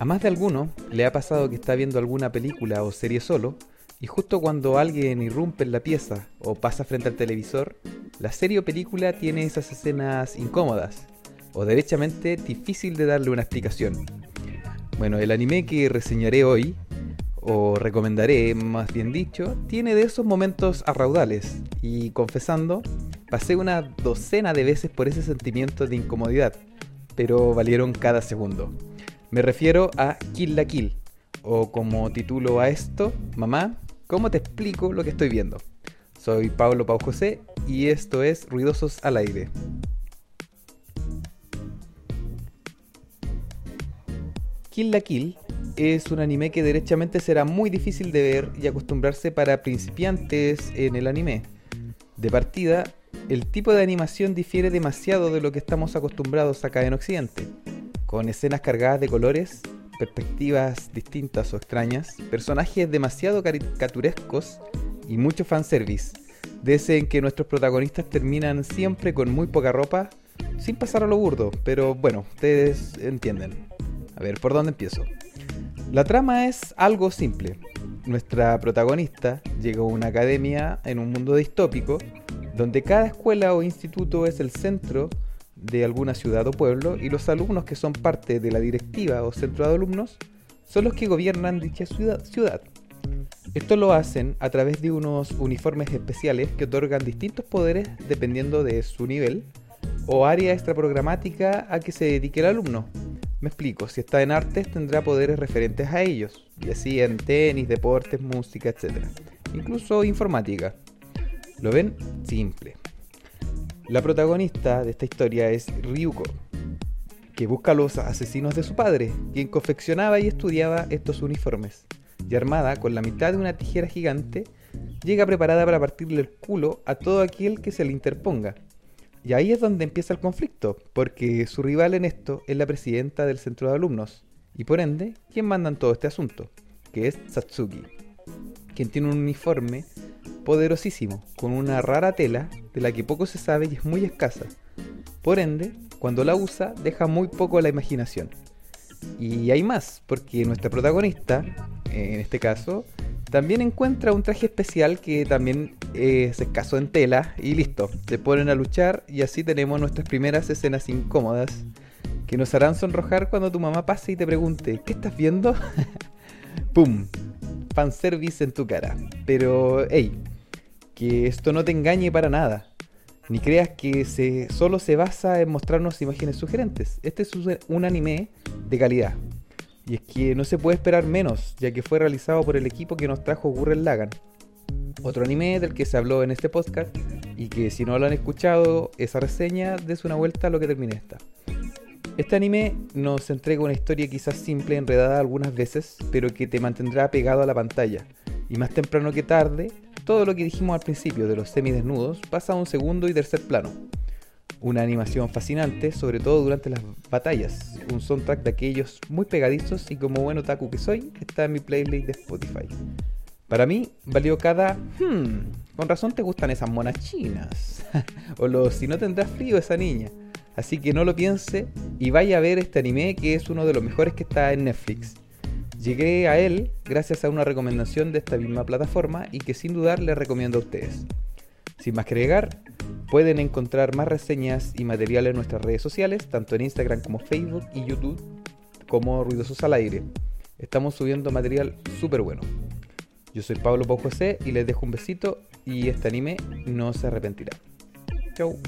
A más de alguno le ha pasado que está viendo alguna película o serie solo y justo cuando alguien irrumpe en la pieza o pasa frente al televisor, la serie o película tiene esas escenas incómodas o derechamente difícil de darle una explicación. Bueno, el anime que reseñaré hoy, o recomendaré más bien dicho, tiene de esos momentos a raudales y confesando, pasé una docena de veces por ese sentimiento de incomodidad, pero valieron cada segundo. Me refiero a Kill la Kill, o como titulo a esto, Mamá, ¿cómo te explico lo que estoy viendo? Soy Pablo Pau José y esto es Ruidosos al Aire. Kill la Kill es un anime que derechamente será muy difícil de ver y acostumbrarse para principiantes en el anime. De partida, el tipo de animación difiere demasiado de lo que estamos acostumbrados acá en Occidente con escenas cargadas de colores, perspectivas distintas o extrañas, personajes demasiado caricaturescos y mucho fanservice, de ese en que nuestros protagonistas terminan siempre con muy poca ropa, sin pasar a lo burdo, pero bueno, ustedes entienden. A ver, ¿por dónde empiezo? La trama es algo simple. Nuestra protagonista llega a una academia en un mundo distópico, donde cada escuela o instituto es el centro de alguna ciudad o pueblo y los alumnos que son parte de la directiva o centro de alumnos son los que gobiernan dicha ciudad. Esto lo hacen a través de unos uniformes especiales que otorgan distintos poderes dependiendo de su nivel o área extraprogramática a que se dedique el alumno. Me explico, si está en artes tendrá poderes referentes a ellos, y así en tenis, deportes, música, etc. Incluso informática. ¿Lo ven? Simple. La protagonista de esta historia es Ryuko, que busca a los asesinos de su padre, quien confeccionaba y estudiaba estos uniformes. Y armada con la mitad de una tijera gigante, llega preparada para partirle el culo a todo aquel que se le interponga. Y ahí es donde empieza el conflicto, porque su rival en esto es la presidenta del centro de alumnos, y por ende, quien manda en todo este asunto, que es Satsuki, quien tiene un uniforme poderosísimo, con una rara tela de la que poco se sabe y es muy escasa. Por ende, cuando la usa, deja muy poco a la imaginación. Y hay más, porque nuestra protagonista, en este caso, también encuentra un traje especial que también es escaso en tela y listo, se ponen a luchar y así tenemos nuestras primeras escenas incómodas que nos harán sonrojar cuando tu mamá pase y te pregunte, ¿qué estás viendo? ¡Pum! Fanservice en tu cara. Pero, hey, que esto no te engañe para nada. Ni creas que se, solo se basa en mostrarnos imágenes sugerentes. Este es un anime de calidad. Y es que no se puede esperar menos, ya que fue realizado por el equipo que nos trajo Gurren Lagan. Otro anime del que se habló en este podcast y que si no lo han escuchado, esa reseña, des una vuelta a lo que termine esta. Este anime nos entrega una historia quizás simple, enredada algunas veces, pero que te mantendrá pegado a la pantalla. Y más temprano que tarde, todo lo que dijimos al principio de los semidesnudos pasa a un segundo y tercer plano. Una animación fascinante, sobre todo durante las batallas. Un soundtrack de aquellos muy pegadizos y como buen otaku que soy, está en mi playlist de Spotify. Para mí, valió cada... Hmm, con razón te gustan esas monas chinas. o los si no tendrás frío esa niña. Así que no lo piense y vaya a ver este anime que es uno de los mejores que está en Netflix. Llegué a él gracias a una recomendación de esta misma plataforma y que sin dudar les recomiendo a ustedes. Sin más que agregar, pueden encontrar más reseñas y material en nuestras redes sociales, tanto en Instagram como Facebook y YouTube, como Ruidosos al Aire. Estamos subiendo material súper bueno. Yo soy Pablo Pau José y les dejo un besito y este anime no se arrepentirá. Chau.